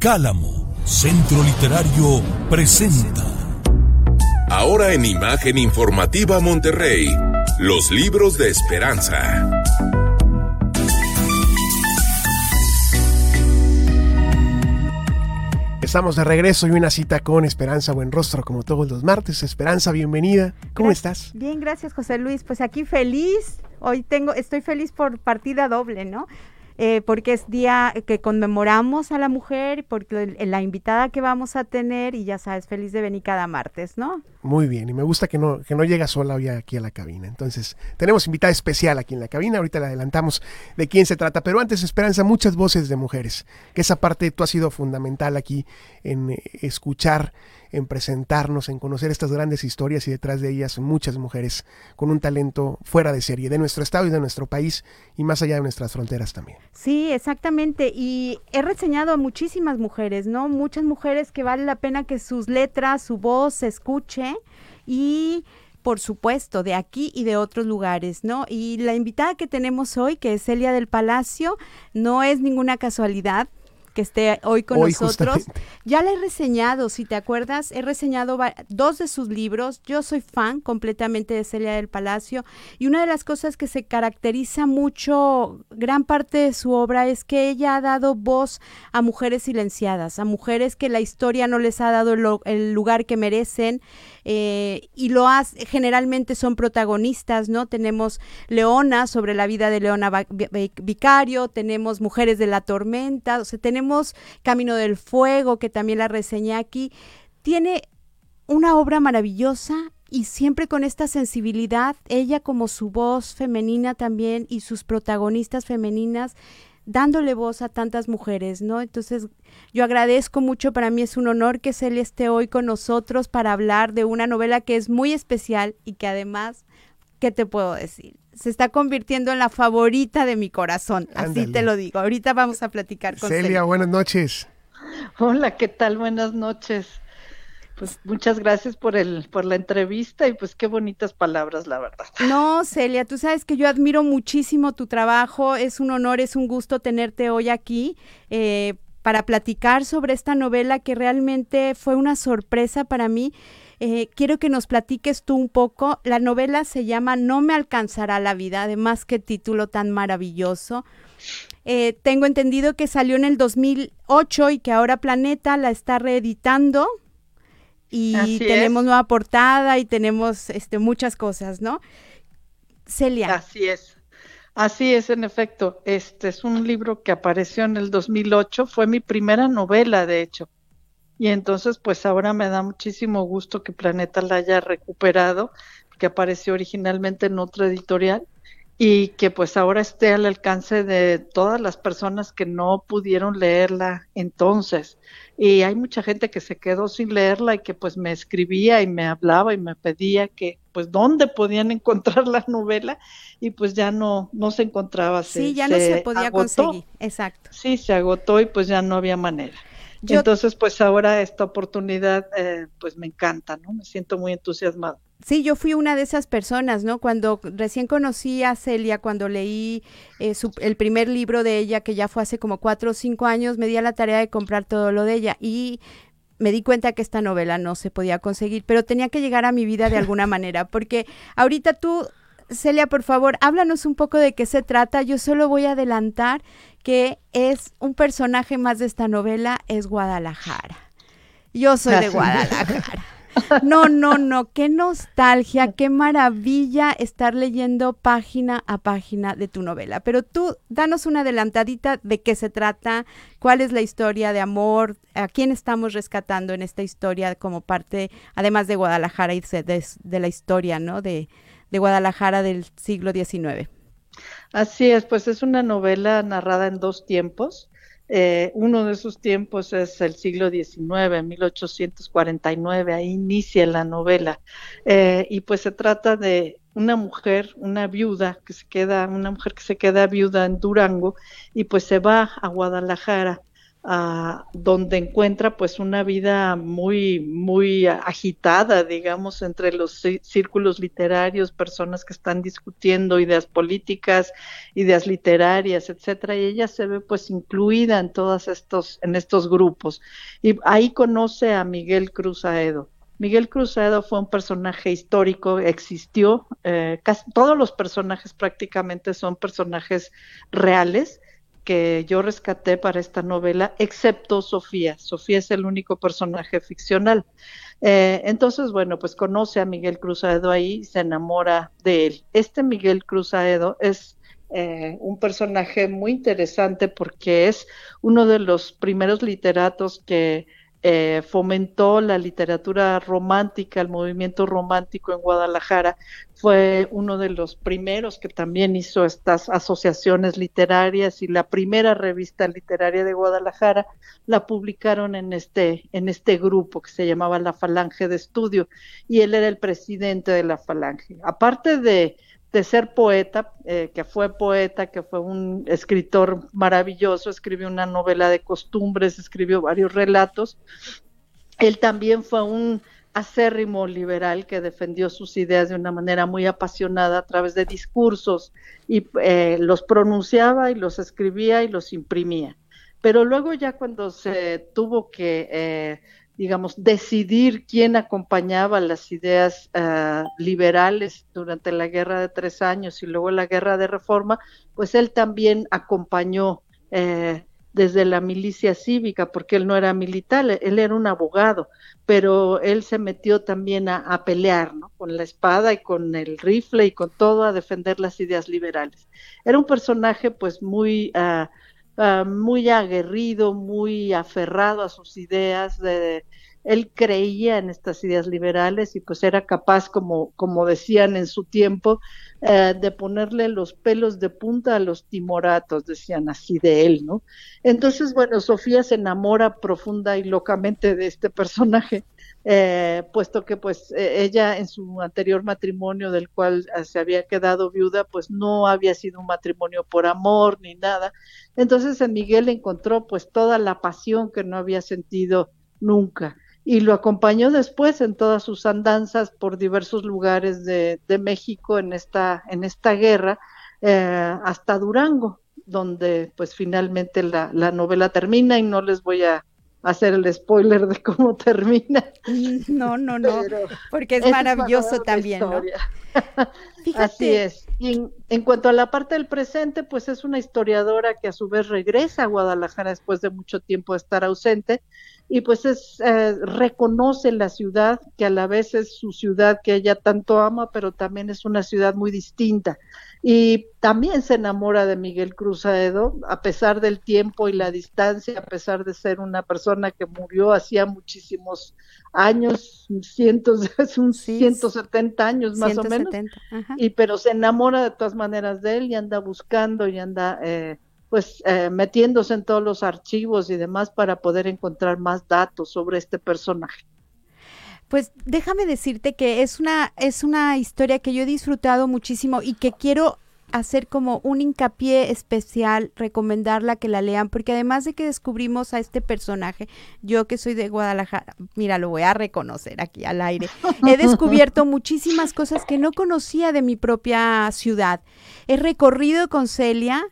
Cálamo, Centro Literario, presenta. Ahora en Imagen Informativa Monterrey, los libros de esperanza. Estamos de regreso y una cita con Esperanza Buenrostro, como todos los martes. Esperanza, bienvenida. ¿Cómo estás? Bien, gracias, José Luis. Pues aquí feliz. Hoy tengo, estoy feliz por partida doble, ¿no? Eh, porque es día que conmemoramos a la mujer, porque la invitada que vamos a tener, y ya sabes, feliz de venir cada martes, ¿no? Muy bien, y me gusta que no, que no llega sola hoy aquí a la cabina. Entonces, tenemos invitada especial aquí en la cabina, ahorita le adelantamos de quién se trata, pero antes, Esperanza, muchas voces de mujeres, que esa parte tú has sido fundamental aquí en eh, escuchar en presentarnos, en conocer estas grandes historias y detrás de ellas muchas mujeres con un talento fuera de serie, de nuestro estado y de nuestro país y más allá de nuestras fronteras también. Sí, exactamente. Y he reseñado a muchísimas mujeres, ¿no? Muchas mujeres que vale la pena que sus letras, su voz se escuche y por supuesto, de aquí y de otros lugares, ¿no? Y la invitada que tenemos hoy, que es Celia del Palacio, no es ninguna casualidad, que esté hoy con nosotros. Ya la he reseñado, si te acuerdas, he reseñado dos de sus libros. Yo soy fan completamente de Celia del Palacio y una de las cosas que se caracteriza mucho, gran parte de su obra, es que ella ha dado voz a mujeres silenciadas, a mujeres que la historia no les ha dado el lugar que merecen eh, y lo hace, generalmente son protagonistas, ¿no? Tenemos Leona sobre la vida de Leona Vicario, tenemos Mujeres de la Tormenta, o sea, tenemos Camino del Fuego, que también la reseñé aquí. Tiene una obra maravillosa y siempre con esta sensibilidad, ella como su voz femenina también y sus protagonistas femeninas dándole voz a tantas mujeres, ¿no? Entonces, yo agradezco mucho, para mí es un honor que Celia esté hoy con nosotros para hablar de una novela que es muy especial y que además, ¿qué te puedo decir? Se está convirtiendo en la favorita de mi corazón, así te lo digo. Ahorita vamos a platicar con Celia. Celia, buenas noches. Hola, ¿qué tal? Buenas noches. Pues muchas gracias por el, por la entrevista y pues qué bonitas palabras, la verdad. No, Celia, tú sabes que yo admiro muchísimo tu trabajo, es un honor, es un gusto tenerte hoy aquí. Eh, para platicar sobre esta novela que realmente fue una sorpresa para mí. Eh, quiero que nos platiques tú un poco. La novela se llama No me alcanzará la vida, además qué título tan maravilloso. Eh, tengo entendido que salió en el 2008 y que ahora Planeta la está reeditando y tenemos nueva portada y tenemos este, muchas cosas, ¿no? Celia. Así es. Así es, en efecto. Este es un libro que apareció en el 2008, fue mi primera novela, de hecho. Y entonces, pues ahora me da muchísimo gusto que Planeta la haya recuperado, que apareció originalmente en otra editorial y que pues ahora esté al alcance de todas las personas que no pudieron leerla entonces. Y hay mucha gente que se quedó sin leerla y que pues me escribía y me hablaba y me pedía que pues dónde podían encontrar la novela y pues ya no no se encontraba. sí, ya no se podía conseguir, exacto. Sí, se agotó y pues ya no había manera. Entonces, pues ahora esta oportunidad, eh, pues me encanta, ¿no? Me siento muy entusiasmada. Sí, yo fui una de esas personas, ¿no? Cuando recién conocí a Celia, cuando leí eh, el primer libro de ella, que ya fue hace como cuatro o cinco años, me di a la tarea de comprar todo lo de ella y me di cuenta que esta novela no se podía conseguir, pero tenía que llegar a mi vida de alguna manera, porque ahorita tú, Celia, por favor, háblanos un poco de qué se trata. Yo solo voy a adelantar que es un personaje más de esta novela, es Guadalajara. Yo soy de Guadalajara. No, no, no, qué nostalgia, qué maravilla estar leyendo página a página de tu novela. Pero tú, danos una adelantadita de qué se trata, cuál es la historia de amor, a quién estamos rescatando en esta historia como parte, además de Guadalajara y de, de la historia, ¿no? De, de Guadalajara del siglo XIX. Así es, pues es una novela narrada en dos tiempos. Eh, uno de esos tiempos es el siglo XIX, 1849, ahí inicia la novela. Eh, y pues se trata de una mujer, una viuda que se queda, una mujer que se queda viuda en Durango y pues se va a Guadalajara donde encuentra pues una vida muy, muy agitada, digamos, entre los círculos literarios, personas que están discutiendo ideas políticas, ideas literarias, etcétera, y ella se ve pues incluida en todos estos, en estos grupos. Y ahí conoce a Miguel Cruz Aedo. Miguel Cruzedo fue un personaje histórico, existió, eh, casi todos los personajes prácticamente son personajes reales que yo rescaté para esta novela, excepto Sofía. Sofía es el único personaje ficcional. Eh, entonces, bueno, pues conoce a Miguel Cruzaedo ahí y se enamora de él. Este Miguel Cruzaedo es eh, un personaje muy interesante porque es uno de los primeros literatos que eh, fomentó la literatura romántica, el movimiento romántico en Guadalajara, fue uno de los primeros que también hizo estas asociaciones literarias y la primera revista literaria de Guadalajara la publicaron en este, en este grupo que se llamaba La Falange de Estudio y él era el presidente de la Falange. Aparte de de ser poeta, eh, que fue poeta, que fue un escritor maravilloso, escribió una novela de costumbres, escribió varios relatos. Él también fue un acérrimo liberal que defendió sus ideas de una manera muy apasionada a través de discursos y eh, los pronunciaba y los escribía y los imprimía. Pero luego ya cuando se tuvo que eh, digamos, decidir quién acompañaba las ideas ah, liberales durante la guerra de tres años y luego la guerra de reforma, pues él también acompañó eh, desde la milicia cívica, porque él no era militar, él era un abogado, pero él se metió también a, pelear, ¿no? Con la espada y con el rifle y con todo a defender las ideas liberales. Era un personaje, pues, muy... Ah, Ah, muy aguerrido, muy aferrado a sus ideas, de, él creía en estas ideas liberales y pues era capaz, como, como decían en su tiempo, eh, de ponerle los pelos de punta a los timoratos, decían así de él, ¿no? Entonces, bueno, Sofía se enamora profunda y locamente de este personaje eh, puesto que pues e, ella en su anterior matrimonio del cual eh, se había quedado viuda, pues no había sido un matrimonio por amor ni nada. Entonces en Miguel encontró pues toda la pasión que no había sentido nunca y lo acompañó después en todas sus andanzas por diversos lugares de, México en esta, en esta guerra eh, hasta Durango, donde pues finalmente la novela termina y no les voy a hacer el spoiler de cómo termina. No, no, no, porque es maravilloso también, ¿no? Así es. Y en, cuanto a la parte del presente, pues es una historiadora que a su vez regresa a Guadalajara después de mucho tiempo de estar ausente y pues es eh, reconoce la ciudad que a la vez es su ciudad que ella tanto ama, pero también es una ciudad muy distinta. Y también se enamora de Miguel Cruzaedo, a pesar del tiempo y la distancia, a pesar de ser una persona que murió hacía muchísimos años, cientos, es un 170 años más o menos, y pero se enamora de todas maneras de él y anda buscando y anda eh, pues eh, metiéndose en todos los archivos y demás para poder encontrar más datos sobre este personaje. Pues déjame decirte que es una, es una historia que yo he disfrutado muchísimo y que quiero hacer como un hincapié especial, recomendarla que la lean, porque además de que descubrimos a este personaje, yo que soy de Guadalajara, mira, lo voy a reconocer aquí al aire, he descubierto muchísimas cosas que no conocía de mi propia ciudad. He recorrido con Celia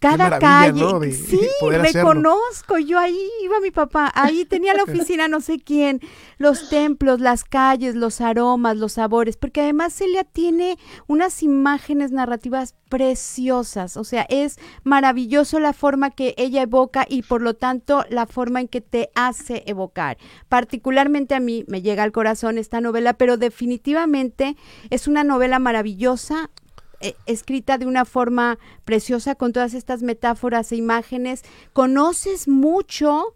cada calle. sí, reconozco. Yo ahí iba mi papá, ahí tenía la oficina no sé quién, los templos, las calles, los aromas, los sabores, porque además Celia tiene unas imágenes narrativas preciosas, o sea, es maravilloso la forma que ella evoca y por lo tanto la forma en que te hace evocar. Particularmente a mí me llega al corazón esta novela, pero definitivamente es una novela maravillosa, eh, escrita de una forma preciosa con todas estas metáforas e imágenes. Conoces mucho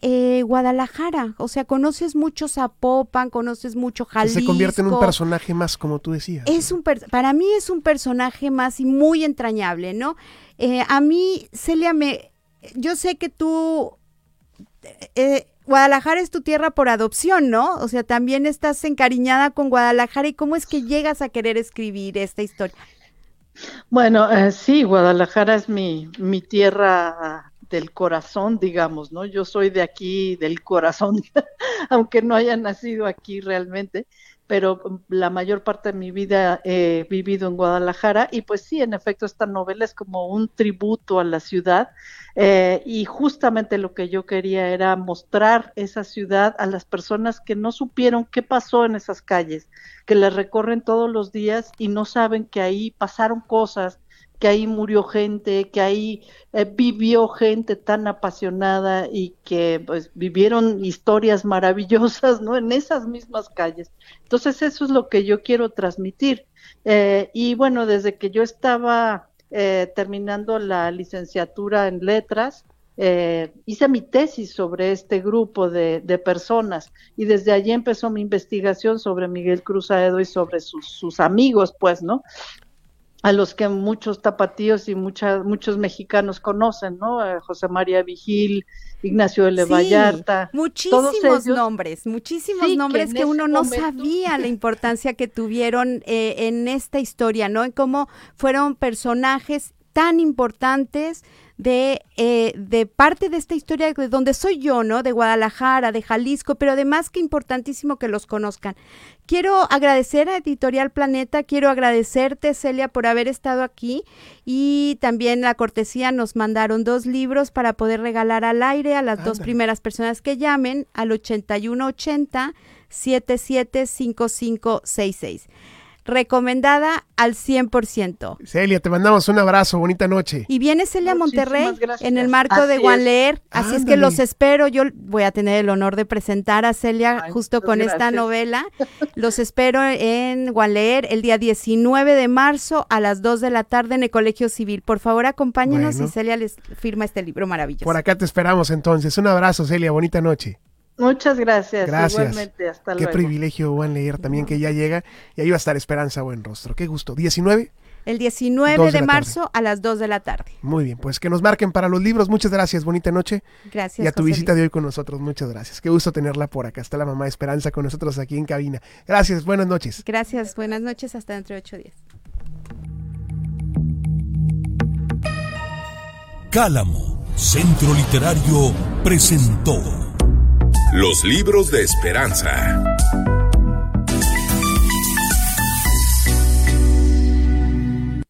eh, Guadalajara, o sea, conoces mucho Zapopan, conoces mucho Jalisco. Se convierte en un personaje más, como tú decías. Es un para mí es un personaje más y muy entrañable, ¿no? Eh, a mí, Celia, me, yo sé que tú Guadalajara es tu tierra por adopción, ¿no? O sea, también estás encariñada con Guadalajara y cómo es que llegas a querer escribir esta historia. Bueno, eh, sí, Guadalajara es mi, mi tierra del corazón, digamos, ¿no? Yo soy de aquí, del corazón, aunque no haya nacido aquí realmente, pero la mayor parte de mi vida he vivido en Guadalajara y pues sí, en efecto, esta novela es como un tributo a la ciudad eh, y justamente lo que yo quería era mostrar esa ciudad a las personas que no supieron qué pasó en esas calles, que las recorren todos los días y no saben que ahí pasaron cosas, que ahí murió gente, que ahí eh, vivió gente tan apasionada y que pues vivieron historias maravillosas, ¿no? En esas mismas calles. Entonces eso es lo que yo quiero transmitir. Eh, y bueno, desde que yo estaba eh, terminando la licenciatura en letras, hice mi tesis sobre este grupo de, de, personas y desde allí empezó mi investigación sobre Miguel Cruz Aedo y sobre sus, sus amigos, pues, ¿no? A los que muchos tapatíos y muchas, muchos mexicanos conocen, ¿no? José María Vigil, Ignacio L. Vallarta. Muchísimos nombres, muchísimos nombres que, uno no sabía la importancia que tuvieron eh, en esta historia, ¿no? En cómo fueron personajes tan importantes de, eh, de parte de esta historia de donde soy yo, ¿no? De Guadalajara, de Jalisco, pero además que importantísimo que los conozcan. Quiero agradecer a Editorial Planeta, quiero agradecerte, Celia, por haber estado aquí y también la cortesía nos mandaron dos libros para poder regalar al aire a las dos primeras personas que llamen al 8180 775566 recomendada al 100%. Celia, te mandamos un abrazo, bonita noche. Y viene Celia Monterrey en el marco de Juan Leer, así es que los espero. Yo voy a tener el honor de presentar a Celia justo con esta novela. Los espero en Juan Leer el día 19 de marzo a las 2 de la tarde en el Colegio Civil. Por favor, acompáñenos y Celia les firma este libro maravilloso. Por acá te esperamos entonces. Un abrazo, Celia, bonita noche. Muchas gracias. Gracias. Igualmente, hasta Qué privilegio, Juan leer también que ya llega. Y ahí va a estar Esperanza Buen Rostro. Qué gusto. ¿19? El 19 de, marzo a las 2 de la tarde. Muy bien, pues que nos marquen para los libros. Muchas gracias, bonita noche. Gracias. Y a tu visita de hoy con nosotros, muchas gracias. Qué gusto tenerla por acá. Está la mamá Esperanza con nosotros aquí en cabina. Gracias, buenas noches. Gracias, buenas noches, hasta dentro de ocho días. Cálamo, Centro Literario, presentó. Los libros de esperanza.